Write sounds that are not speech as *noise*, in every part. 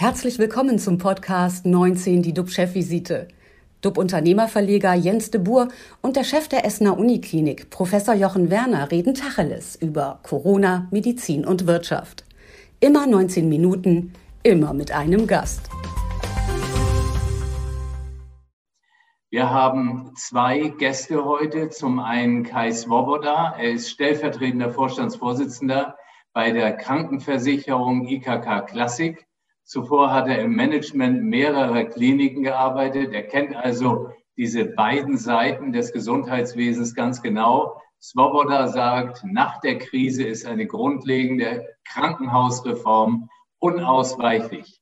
Herzlich willkommen zum Podcast 19, die DUB-Chefvisite. DUB-Unternehmerverleger Jens de Boer und der Chef der Essener Uniklinik, Professor Jochen Werner, reden Tacheles über Corona, Medizin und Wirtschaft. Immer 19 Minuten, immer mit einem Gast. Wir haben zwei Gäste heute. Zum einen Kai Swoboda. Er ist stellvertretender Vorstandsvorsitzender bei der Krankenversicherung IKK Classic. Zuvor hat er im Management mehrerer Kliniken gearbeitet. Er kennt also diese beiden Seiten des Gesundheitswesens ganz genau. Swoboda sagt, nach der Krise ist eine grundlegende Krankenhausreform unausweichlich.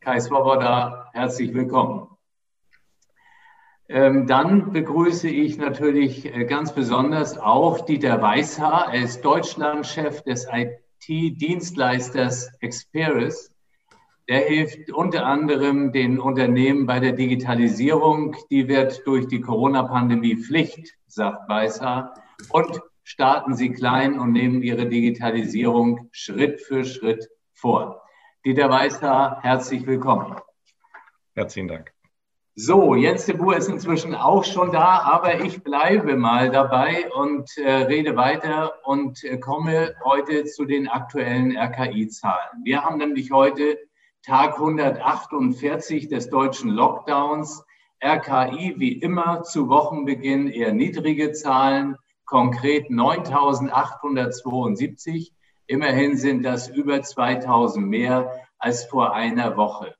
Kai Swoboda, herzlich willkommen. Ähm, dann begrüße ich natürlich äh, ganz besonders auch Dieter Weißhaar. Er ist Deutschlandchef des IT-Dienstleisters Experis. Der hilft unter anderem den Unternehmen bei der Digitalisierung. Die wird durch die Corona-Pandemie Pflicht, sagt Weißhaar. Und starten Sie klein und nehmen Ihre Digitalisierung Schritt für Schritt vor. Dieter Weißhaar, herzlich willkommen. Herzlichen Dank. So, Jens de Boer ist inzwischen auch schon da, aber ich bleibe mal dabei und äh, rede weiter und äh, komme heute zu den aktuellen RKI-Zahlen. Wir haben nämlich heute Tag 148 des deutschen Lockdowns. RKI wie immer zu Wochenbeginn eher niedrige Zahlen, konkret 9872. Immerhin sind das über 2000 mehr als vor einer Woche.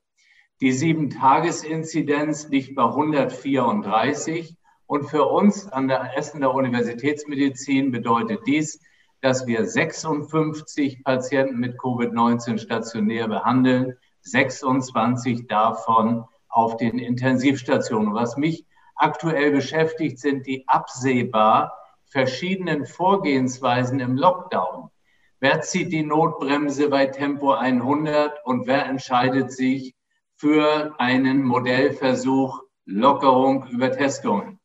Die Sieben-Tages-Inzidenz liegt bei 134. Und für uns an der Essener Universitätsmedizin bedeutet dies, dass wir 56 Patienten mit Covid-19 stationär behandeln, 26 davon auf den Intensivstationen. Was mich aktuell beschäftigt, sind die absehbar verschiedenen Vorgehensweisen im Lockdown. Wer zieht die Notbremse bei Tempo 100 und wer entscheidet sich für einen Modellversuch Lockerung über Testungen.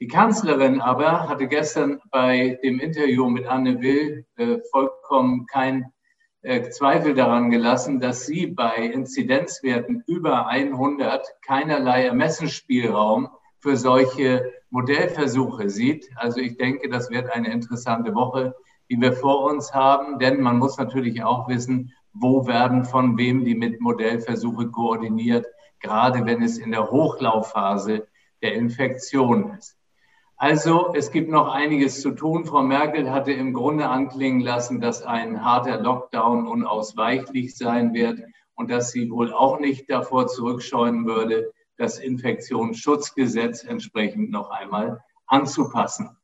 Die Kanzlerin aber hatte gestern bei dem Interview mit Anne Will äh, vollkommen kein Zweifel daran gelassen, dass sie bei Inzidenzwerten über 100 keinerlei Ermessensspielraum für solche Modellversuche sieht. Also ich denke, das wird eine interessante Woche, die wir vor uns haben, denn man muss natürlich auch wissen, wo werden von wem die mit Modellversuche koordiniert, gerade wenn es in der Hochlaufphase der Infektion ist. Also es gibt noch einiges zu tun. Frau Merkel hatte im Grunde anklingen lassen, dass ein harter Lockdown unausweichlich sein wird und dass sie wohl auch nicht davor zurückscheuen würde, das Infektionsschutzgesetz entsprechend noch einmal anzupassen.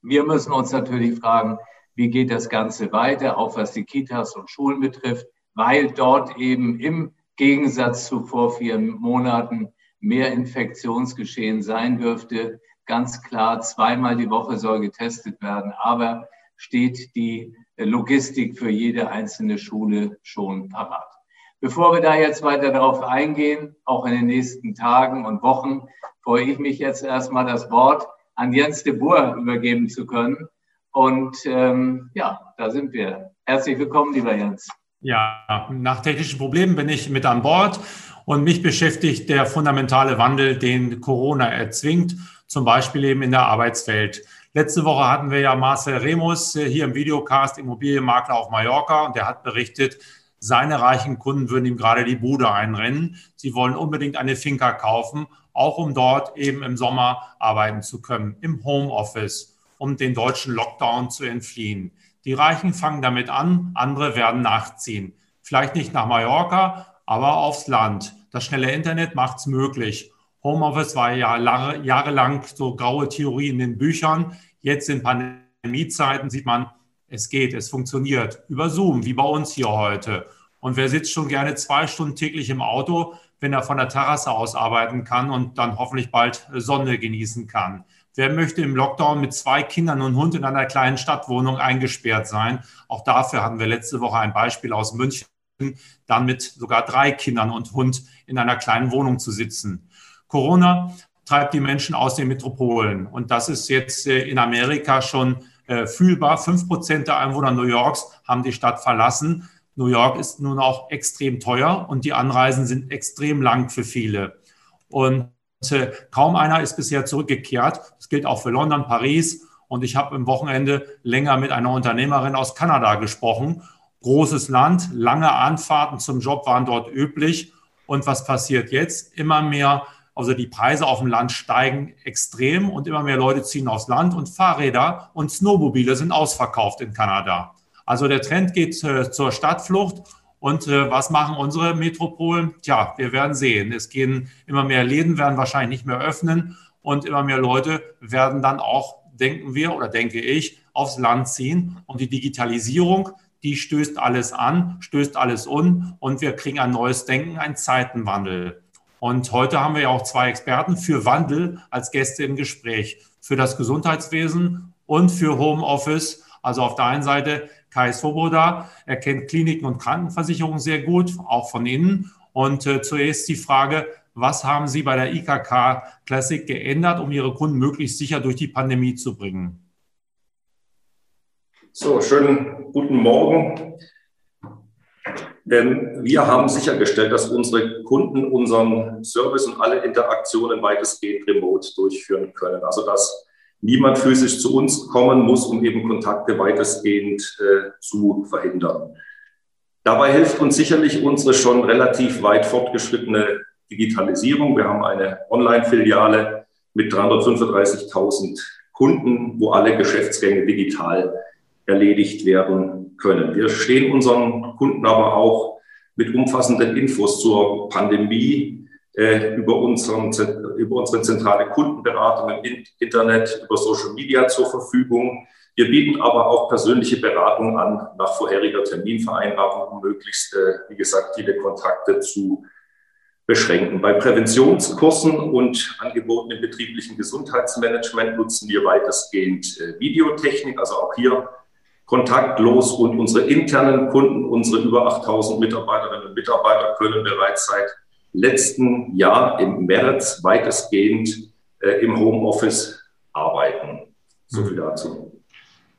Wir müssen uns natürlich fragen, wie geht das Ganze weiter, auch was die Kitas und Schulen betrifft, weil dort eben im Gegensatz zu vor vier Monaten mehr Infektionsgeschehen sein dürfte. Ganz klar, zweimal die Woche soll getestet werden, aber steht die Logistik für jede einzelne Schule schon parat. Bevor wir da jetzt weiter darauf eingehen, auch in den nächsten Tagen und Wochen, freue ich mich jetzt erstmal das Wort an Jens de Boer übergeben zu können. Und ähm, ja, da sind wir. Herzlich willkommen, lieber Jens. Ja, nach technischen Problemen bin ich mit an Bord und mich beschäftigt der fundamentale Wandel, den Corona erzwingt, zum Beispiel eben in der Arbeitswelt. Letzte Woche hatten wir ja Marcel Remus hier im Videocast, Immobilienmakler auf Mallorca, und der hat berichtet, seine reichen Kunden würden ihm gerade die Bude einrennen. Sie wollen unbedingt eine Finca kaufen, auch um dort eben im Sommer arbeiten zu können, im Homeoffice um den deutschen Lockdown zu entfliehen. Die Reichen fangen damit an, andere werden nachziehen. Vielleicht nicht nach Mallorca, aber aufs Land. Das schnelle Internet macht es möglich. Homeoffice war ja jahrelang so graue Theorie in den Büchern. Jetzt in Pandemiezeiten sieht man, es geht, es funktioniert. Über Zoom, wie bei uns hier heute. Und wer sitzt schon gerne zwei Stunden täglich im Auto, wenn er von der Terrasse aus arbeiten kann und dann hoffentlich bald Sonne genießen kann? Wer möchte im Lockdown mit zwei Kindern und Hund in einer kleinen Stadtwohnung eingesperrt sein? Auch dafür hatten wir letzte Woche ein Beispiel aus München, dann mit sogar drei Kindern und Hund in einer kleinen Wohnung zu sitzen. Corona treibt die Menschen aus den Metropolen. Und das ist jetzt äh, in Amerika schon äh, fühlbar. Fünf Prozent der Einwohner New Yorks haben die Stadt verlassen. New York ist nun auch extrem teuer und die Anreisen sind extrem lang für viele. Und äh, kaum einer ist bisher zurückgekehrt. Das gilt auch für London, Paris. Und ich habe im Wochenende länger mit einer Unternehmerin aus Kanada gesprochen. Großes Land, lange Anfahrten zum Job waren dort üblich. Und was passiert jetzt? Immer mehr, also die Preise auf dem Land steigen extrem und immer mehr Leute ziehen aufs Land und Fahrräder und Snowmobile sind ausverkauft in Kanada. Also der Trend geht äh, zur Stadtflucht und äh, was machen unsere Metropolen? Tja, wir werden sehen. Es gehen immer mehr Läden, werden wahrscheinlich nicht mehr öffnen und immer mehr Leute werden dann auch, denken wir oder denke ich, aufs Land ziehen. Und die Digitalisierung, die stößt alles an, stößt alles un und wir kriegen ein neues Denken, einen Zeitenwandel. Und heute haben wir ja auch zwei Experten für Wandel als Gäste im Gespräch, für das Gesundheitswesen und für Homeoffice. Also auf der einen Seite Kai Svoboda. Er kennt Kliniken und Krankenversicherungen sehr gut, auch von innen. Und äh, zuerst die Frage, was haben Sie bei der IKK Classic geändert, um Ihre Kunden möglichst sicher durch die Pandemie zu bringen? So, schönen guten Morgen. Denn wir haben sichergestellt, dass unsere Kunden unseren Service und alle Interaktionen weitestgehend remote durchführen können. Also dass niemand physisch zu uns kommen muss, um eben Kontakte weitestgehend äh, zu verhindern. Dabei hilft uns sicherlich unsere schon relativ weit fortgeschrittene Digitalisierung. Wir haben eine Online-Filiale mit 335.000 Kunden, wo alle Geschäftsgänge digital erledigt werden können. Wir stehen unseren Kunden aber auch mit umfassenden Infos zur Pandemie äh, über, unseren, über unsere zentrale Kundenberatung im Internet, über Social Media zur Verfügung. Wir bieten aber auch persönliche Beratung an nach vorheriger Terminvereinbarung, um möglichst, äh, wie gesagt, viele Kontakte zu beschränken. Bei Präventionskursen und Angeboten im betrieblichen Gesundheitsmanagement nutzen wir weitestgehend äh, Videotechnik, also auch hier kontaktlos und unsere internen Kunden, unsere über 8000 Mitarbeiterinnen und Mitarbeiter können bereits seit letzten Jahr im März weitestgehend äh, im Homeoffice arbeiten. So viel dazu.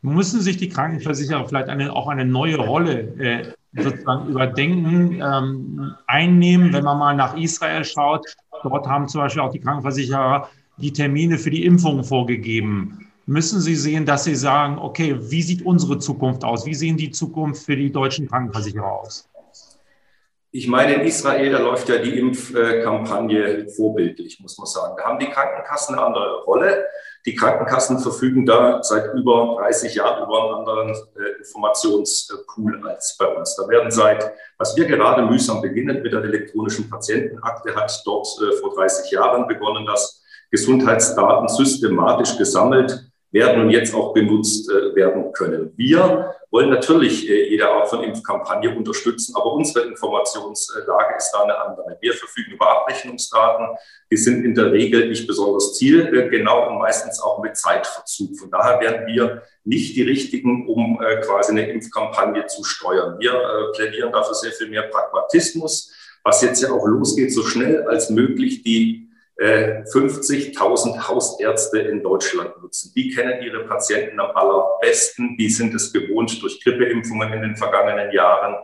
Müssen sich die Krankenversicherer vielleicht eine, auch eine neue Rolle äh, sozusagen überdenken, ähm, einnehmen, wenn man mal nach Israel schaut? Dort haben zum Beispiel auch die Krankenversicherer die Termine für die Impfungen vorgegeben. Müssen Sie sehen, dass Sie sagen, okay, wie sieht unsere Zukunft aus? Wie sehen die Zukunft für die deutschen Krankenversicherer aus? Ich meine, in Israel, da läuft ja die Impfkampagne vorbildlich, muss man sagen. Da haben die Krankenkassen eine andere Rolle. Die Krankenkassen verfügen da seit über 30 Jahren über einen anderen äh, Informationspool als bei uns. Da werden seit, was wir gerade mühsam beginnen mit der elektronischen Patientenakte, hat dort äh, vor 30 Jahren begonnen, dass Gesundheitsdaten systematisch gesammelt werden und jetzt auch benutzt äh, werden können. Wir wollen natürlich äh, jede Art von Impfkampagne unterstützen, aber unsere Informationslage ist da eine andere. Wir verfügen über Abrechnungsdaten, die sind in der Regel nicht besonders zielgenau und meistens auch mit Zeitverzug. Von daher werden wir nicht die richtigen, um äh, quasi eine Impfkampagne zu steuern. Wir plädieren dafür sehr viel mehr Pragmatismus, was jetzt ja auch losgeht, so schnell als möglich die 50.000 äh, Hausärzte in Deutschland nutzen. Die kennen ihre Patienten am allerbesten. Die sind es gewohnt, durch Grippeimpfungen in den vergangenen Jahren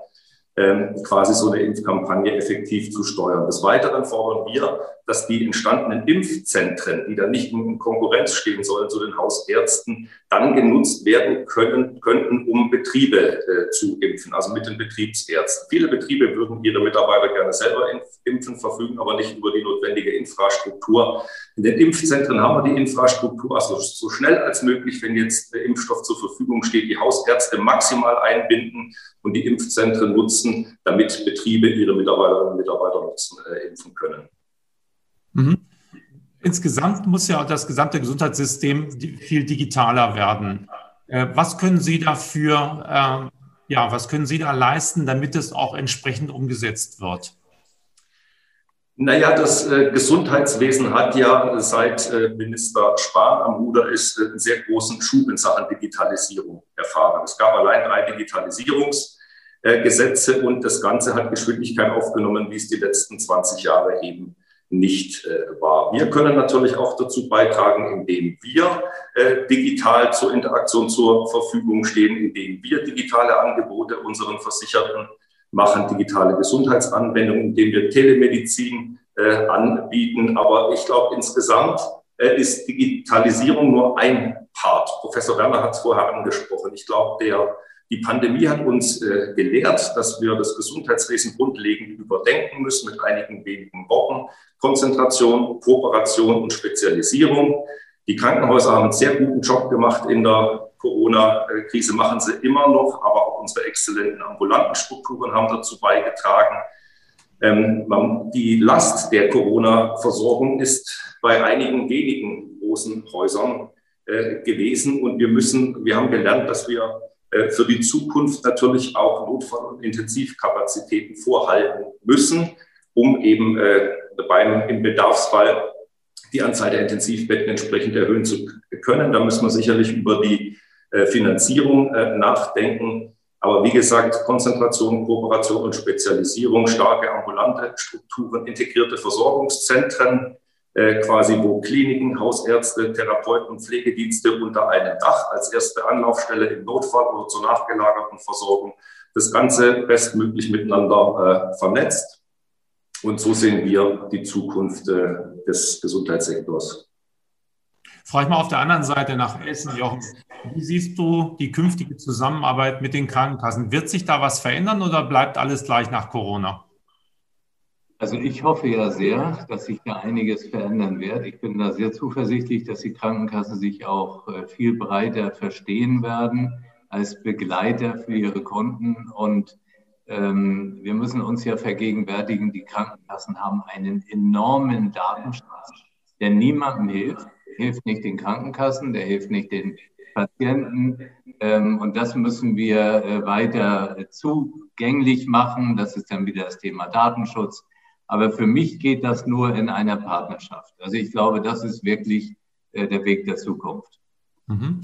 ähm, quasi so eine Impfkampagne effektiv zu steuern. Des Weiteren fordern wir, dass die entstandenen Impfzentren, die dann nicht in Konkurrenz stehen sollen zu den Hausärzten, dann genutzt werden können, könnten, um Betriebe äh, zu impfen, also mit den Betriebsärzten. Viele Betriebe würden ihre Mitarbeiter gerne selber impfen, verfügen aber nicht über die notwendige Infrastruktur. In den Impfzentren haben wir die Infrastruktur, also so schnell als möglich, wenn jetzt der Impfstoff zur Verfügung steht, die Hausärzte maximal einbinden und die Impfzentren nutzen, damit Betriebe ihre Mitarbeiterinnen und Mitarbeiter nutzen, äh, impfen können. Mhm. Insgesamt muss ja das gesamte Gesundheitssystem viel digitaler werden. Äh, was können Sie dafür, äh, ja, was können Sie da leisten, damit es auch entsprechend umgesetzt wird? Naja, das äh, Gesundheitswesen hat ja seit äh, Minister Spahn am Ruder ist äh, einen sehr großen Schub in Sachen Digitalisierung erfahren. Es gab allein drei Digitalisierungsgesetze und das Ganze hat Geschwindigkeit aufgenommen, wie es die letzten 20 Jahre eben nicht äh, war. Wir können natürlich auch dazu beitragen, indem wir äh, digital zur Interaktion zur Verfügung stehen, indem wir digitale Angebote unseren Versicherten machen digitale Gesundheitsanwendungen, indem wir Telemedizin äh, anbieten. Aber ich glaube, insgesamt äh, ist Digitalisierung nur ein Part. Professor Werner hat es vorher angesprochen. Ich glaube, der die Pandemie hat uns äh, gelehrt, dass wir das Gesundheitswesen grundlegend überdenken müssen mit einigen wenigen Worten. Konzentration, Kooperation und Spezialisierung. Die Krankenhäuser haben einen sehr guten Job gemacht in der Corona-Krise, machen sie immer noch, aber auch unsere exzellenten ambulanten Strukturen haben dazu beigetragen. Ähm, die Last der Corona-Versorgung ist bei einigen wenigen großen Häusern äh, gewesen und wir müssen, wir haben gelernt, dass wir für die Zukunft natürlich auch Notfall- und Intensivkapazitäten vorhalten müssen, um eben äh, beim, im Bedarfsfall die Anzahl der Intensivbetten entsprechend erhöhen zu können. Da müssen wir sicherlich über die äh, Finanzierung nachdenken. Aber wie gesagt, Konzentration, Kooperation und Spezialisierung, starke ambulante Strukturen, integrierte Versorgungszentren, äh, quasi wo Kliniken, Hausärzte, Therapeuten Pflegedienste unter einem Dach als erste Anlaufstelle im Notfall oder zur nachgelagerten Versorgung das Ganze bestmöglich miteinander äh, vernetzt. Und so sehen wir die Zukunft äh, des Gesundheitssektors. Frage ich mal auf der anderen Seite nach Essen, Jochen. Wie siehst du die künftige Zusammenarbeit mit den Krankenkassen? Wird sich da was verändern oder bleibt alles gleich nach Corona? Also ich hoffe ja sehr, dass sich da einiges verändern wird. Ich bin da sehr zuversichtlich, dass die Krankenkassen sich auch äh, viel breiter verstehen werden als Begleiter für ihre Kunden. Und ähm, wir müssen uns ja vergegenwärtigen, die Krankenkassen haben einen enormen Datenschatz, der niemandem hilft. Der hilft nicht den Krankenkassen, der hilft nicht den Patienten. Ähm, und das müssen wir äh, weiter zugänglich machen. Das ist dann wieder das Thema Datenschutz. Aber für mich geht das nur in einer Partnerschaft. Also ich glaube, das ist wirklich äh, der Weg der Zukunft. Mhm.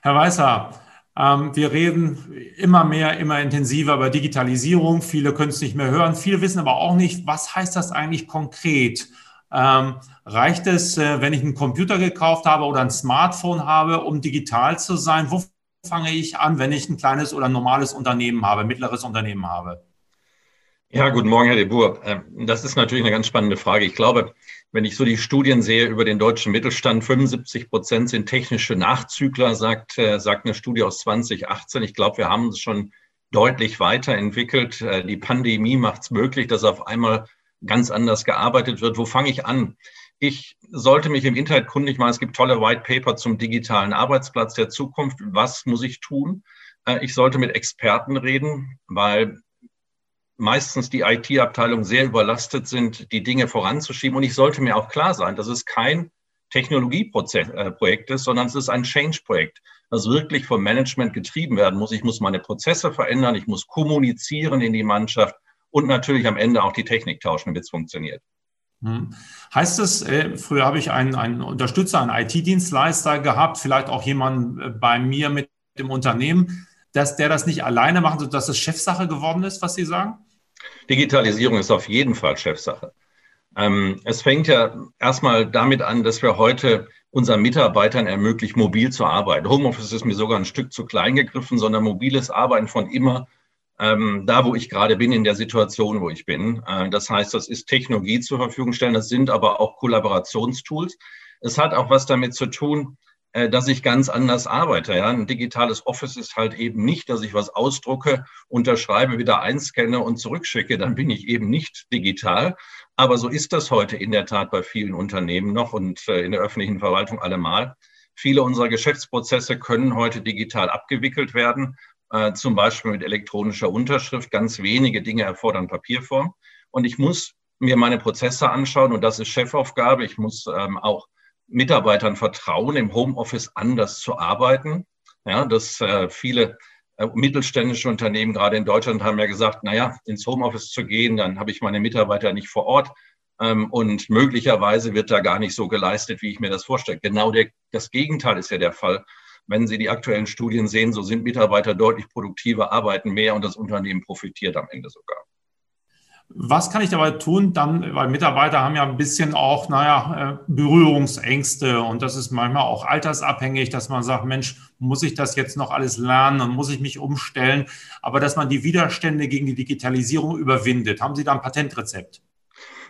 Herr Weißer, ähm, wir reden immer mehr, immer intensiver über Digitalisierung. Viele können es nicht mehr hören. Viele wissen aber auch nicht, was heißt das eigentlich konkret? Ähm, reicht es, äh, wenn ich einen Computer gekauft habe oder ein Smartphone habe, um digital zu sein? Wo fange ich an, wenn ich ein kleines oder normales Unternehmen habe, mittleres Unternehmen habe? Ja, guten Morgen, Herr de Boer. Ähm, das ist natürlich eine ganz spannende Frage. Ich glaube, wenn ich so die Studien sehe über den deutschen Mittelstand, 75 Prozent sind technische Nachzügler, sagt, äh, sagt eine Studie aus 2018. Ich glaube, wir haben es schon deutlich weiterentwickelt. Äh, die Pandemie macht es möglich, dass auf einmal ganz anders gearbeitet wird. Wo fange ich an? Ich sollte mich im Internet kundig machen. Es gibt tolle White Paper zum digitalen Arbeitsplatz der Zukunft. Was muss ich tun? Äh, ich sollte mit Experten reden, weil meistens die IT-Abteilungen sehr überlastet sind, die Dinge voranzuschieben. Und ich sollte mir auch klar sein, dass es kein Technologieprojekt äh, ist, sondern es ist ein Change-Projekt, das wirklich vom Management getrieben werden muss. Ich muss meine Prozesse verändern, ich muss kommunizieren in die Mannschaft und natürlich am Ende auch die Technik tauschen, damit es funktioniert. Hm. Heißt es, äh, früher habe ich einen, einen Unterstützer, einen IT-Dienstleister gehabt, vielleicht auch jemanden äh, bei mir mit dem Unternehmen, dass der das nicht alleine macht, sodass es Chefsache geworden ist, was Sie sagen? Digitalisierung ist auf jeden Fall Chefsache. Ähm, es fängt ja erstmal damit an, dass wir heute unseren Mitarbeitern ermöglichen, mobil zu arbeiten. Homeoffice ist mir sogar ein Stück zu klein gegriffen, sondern mobiles Arbeiten von immer ähm, da, wo ich gerade bin, in der Situation, wo ich bin. Äh, das heißt, das ist Technologie zur Verfügung stellen, das sind aber auch Kollaborationstools. Es hat auch was damit zu tun, dass ich ganz anders arbeite. Ja? Ein digitales Office ist halt eben nicht, dass ich was ausdrucke, unterschreibe, wieder einscanne und zurückschicke. Dann bin ich eben nicht digital. Aber so ist das heute in der Tat bei vielen Unternehmen noch und äh, in der öffentlichen Verwaltung allemal. Viele unserer Geschäftsprozesse können heute digital abgewickelt werden, äh, zum Beispiel mit elektronischer Unterschrift. Ganz wenige Dinge erfordern Papierform. Und ich muss mir meine Prozesse anschauen und das ist Chefaufgabe. Ich muss ähm, auch Mitarbeitern vertrauen, im Homeoffice anders zu arbeiten. Ja, dass äh, viele äh, mittelständische Unternehmen, gerade in Deutschland, haben ja gesagt, naja, ins Homeoffice zu gehen, dann habe ich meine Mitarbeiter nicht vor Ort. Ähm, und möglicherweise wird da gar nicht so geleistet, wie ich mir das vorstelle. Genau der, das Gegenteil ist ja der Fall. Wenn Sie die aktuellen Studien sehen, so sind Mitarbeiter deutlich produktiver, arbeiten mehr und das Unternehmen profitiert am Ende sogar. Was kann ich dabei tun? Dann, weil Mitarbeiter haben ja ein bisschen auch, naja, äh, Berührungsängste und das ist manchmal auch altersabhängig, dass man sagt, Mensch, muss ich das jetzt noch alles lernen und muss ich mich umstellen? Aber dass man die Widerstände gegen die Digitalisierung überwindet. Haben Sie da ein Patentrezept?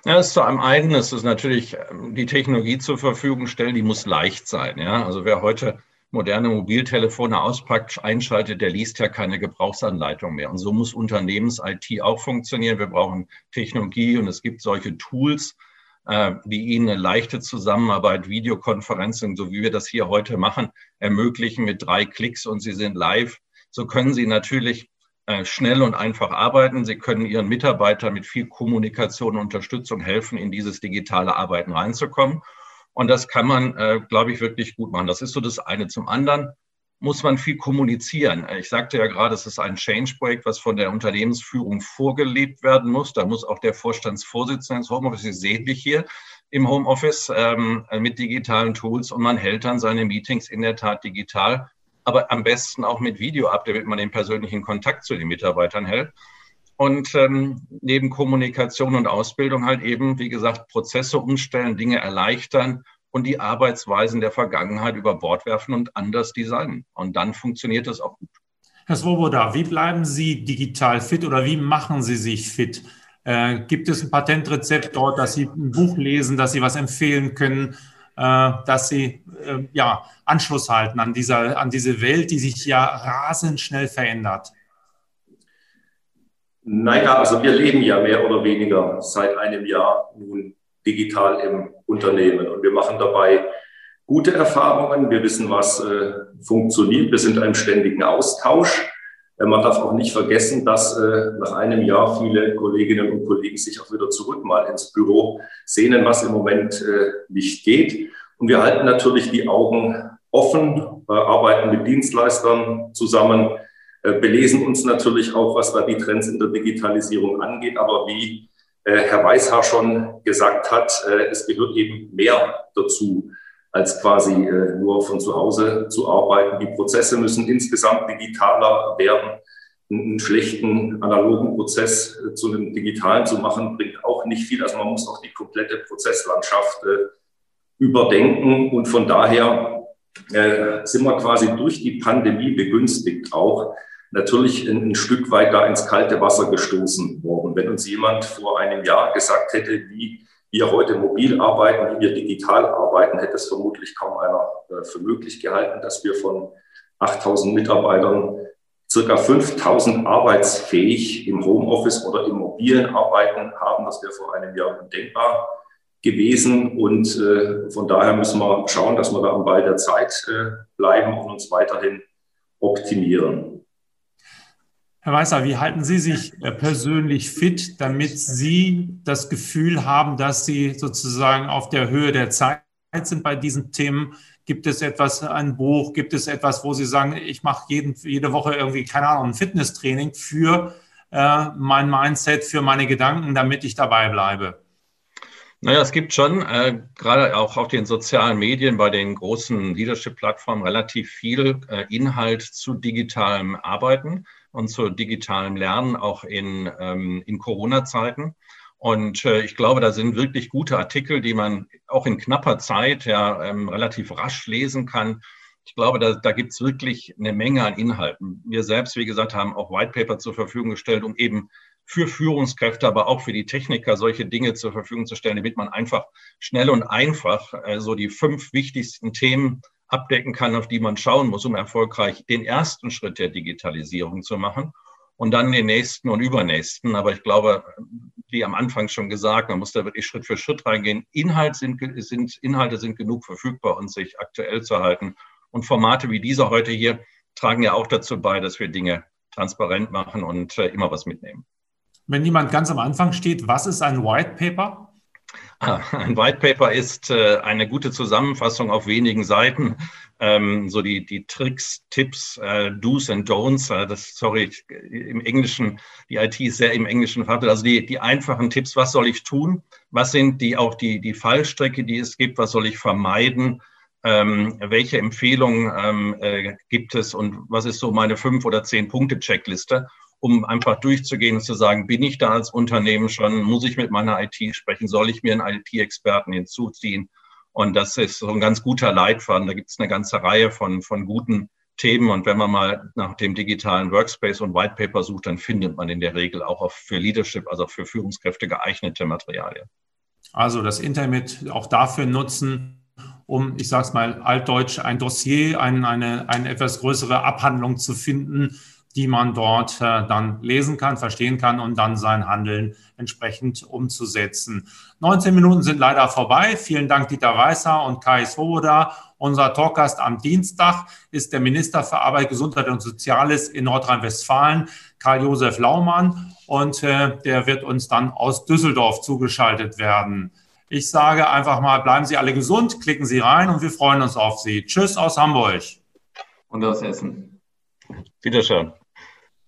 Ja, ist zu einem eigenen, es ist natürlich ähm, die Technologie zur Verfügung stellen, die muss leicht sein. Ja, also wer heute moderne Mobiltelefone auspackt, einschaltet, der liest ja keine Gebrauchsanleitung mehr. Und so muss Unternehmens-IT auch funktionieren. Wir brauchen Technologie und es gibt solche Tools, äh, die Ihnen eine leichte Zusammenarbeit, Videokonferenzen, so wie wir das hier heute machen, ermöglichen mit drei Klicks und Sie sind live. So können Sie natürlich äh, schnell und einfach arbeiten. Sie können Ihren Mitarbeitern mit viel Kommunikation und Unterstützung helfen, in dieses digitale Arbeiten reinzukommen. Und das kann man, äh, glaube ich, wirklich gut machen. Das ist so das eine. Zum anderen muss man viel kommunizieren. Ich sagte ja gerade, es ist ein Change-Projekt, was von der Unternehmensführung vorgelebt werden muss. Da muss auch der Vorstandsvorsitzende ins Homeoffice, Sie sehen dich hier im Homeoffice ähm, mit digitalen Tools und man hält dann seine Meetings in der Tat digital, aber am besten auch mit Video ab, damit man den persönlichen Kontakt zu den Mitarbeitern hält und ähm, neben Kommunikation und Ausbildung halt eben, wie gesagt, Prozesse umstellen, Dinge erleichtern und die Arbeitsweisen der Vergangenheit über Bord werfen und anders designen. Und dann funktioniert das auch gut. Herr Svoboda, wie bleiben Sie digital fit oder wie machen Sie sich fit? Äh, gibt es ein Patentrezept dort, dass Sie ein Buch lesen, dass Sie was empfehlen können, äh, dass Sie äh, ja, Anschluss halten an, dieser, an diese Welt, die sich ja rasend schnell verändert? Naja, also wir leben ja mehr oder weniger seit einem Jahr nun digital im Unternehmen und wir machen dabei gute Erfahrungen. Wir wissen, was äh, funktioniert. Wir sind im ständigen Austausch. Äh, man darf auch nicht vergessen, dass äh, nach einem Jahr viele Kolleginnen und Kollegen sich auch wieder zurück mal ins Büro sehnen, was im Moment äh, nicht geht. Und wir halten natürlich die Augen offen, äh, arbeiten mit Dienstleistern zusammen, belesen uns natürlich auch, was da die Trends in der Digitalisierung angeht. Aber wie äh, Herr Weishaar schon gesagt hat, äh, es gehört eben mehr dazu, als quasi nur von zu Hause zu arbeiten. Die Prozesse müssen insgesamt digitaler werden. Einen schlechten analogen Prozess zu einem digitalen zu machen, bringt auch nicht viel. Also man muss auch die komplette Prozesslandschaft überdenken. Und von daher sind wir quasi durch die Pandemie begünstigt auch, natürlich ein, ein, Stück weit da ins kalte Wasser gestoßen worden. Wenn uns jemand vor einem Jahr gesagt hätte, wie wir heute mobil arbeiten, wie wir digital arbeiten, hätte es vermutlich kaum einer äh, für möglich gehalten, dass wir von 8000 Mitarbeitern circa 5000 arbeitsfähig im Homeoffice oder im mobilen Arbeiten haben. Das wäre vor einem Jahr undenkbar gewesen. Und äh, von daher müssen wir schauen, dass wir da am Ball der Zeit äh, bleiben und uns weiterhin optimieren. Herr Weißer, wie halten Sie sich äh, persönlich fit, damit Sie das Gefühl haben, dass Sie sozusagen auf der Höhe der Zeit sind bei diesen Themen? Gibt es etwas, ein Buch, gibt es etwas, wo Sie sagen, ich mache jeden, jede Woche irgendwie, keine Ahnung, ein Fitnesstraining für äh, mein Mindset, für meine Gedanken, damit ich dabei bleibe? Naja, es gibt schon, äh, gerade auch auf den sozialen Medien, bei den großen Leadership-Plattformen relativ viel äh, Inhalt zu digitalem Arbeiten und zu digitalem Lernen auch in, ähm, in Corona-Zeiten. Und äh, ich glaube, da sind wirklich gute Artikel, die man auch in knapper Zeit ja ähm, relativ rasch lesen kann. Ich glaube, da, da gibt es wirklich eine Menge an Inhalten. Wir selbst, wie gesagt, haben auch White Paper zur Verfügung gestellt, um eben für Führungskräfte, aber auch für die Techniker solche Dinge zur Verfügung zu stellen, damit man einfach schnell und einfach äh, so die fünf wichtigsten Themen abdecken kann, auf die man schauen muss, um erfolgreich den ersten Schritt der Digitalisierung zu machen und dann den nächsten und übernächsten. Aber ich glaube, wie am Anfang schon gesagt, man muss da wirklich Schritt für Schritt reingehen. Inhalt sind, sind, Inhalte sind genug verfügbar und sich aktuell zu halten. Und Formate wie dieser heute hier tragen ja auch dazu bei, dass wir Dinge transparent machen und äh, immer was mitnehmen. Wenn jemand ganz am Anfang steht, was ist ein White Paper? *laughs* Ein White Paper ist äh, eine gute Zusammenfassung auf wenigen Seiten. Ähm, so die, die Tricks, Tipps, äh, Do's and Don'ts. Äh, das, sorry, im Englischen, die IT ist sehr im Englischen verhaftet. Also die, die einfachen Tipps, was soll ich tun? Was sind die auch die, die Fallstrecke, die es gibt? Was soll ich vermeiden? Ähm, welche Empfehlungen ähm, äh, gibt es und was ist so meine fünf oder zehn Punkte Checkliste? Um einfach durchzugehen und zu sagen, bin ich da als Unternehmen schon, muss ich mit meiner IT sprechen, soll ich mir einen IT-Experten hinzuziehen? Und das ist so ein ganz guter Leitfaden. Da gibt es eine ganze Reihe von, von guten Themen. Und wenn man mal nach dem digitalen Workspace und White Paper sucht, dann findet man in der Regel auch für Leadership, also für Führungskräfte geeignete Materialien. Also das Internet auch dafür nutzen, um, ich sage es mal altdeutsch, ein Dossier, ein, eine, eine etwas größere Abhandlung zu finden, die man dort äh, dann lesen kann, verstehen kann und dann sein Handeln entsprechend umzusetzen. 19 Minuten sind leider vorbei. Vielen Dank, Dieter Weißer und Kai Swoboda. Unser Talkgast am Dienstag ist der Minister für Arbeit, Gesundheit und Soziales in Nordrhein-Westfalen, Karl-Josef Laumann. Und äh, der wird uns dann aus Düsseldorf zugeschaltet werden. Ich sage einfach mal, bleiben Sie alle gesund, klicken Sie rein und wir freuen uns auf Sie. Tschüss aus Hamburg. Und aus Essen. Wiederschauen.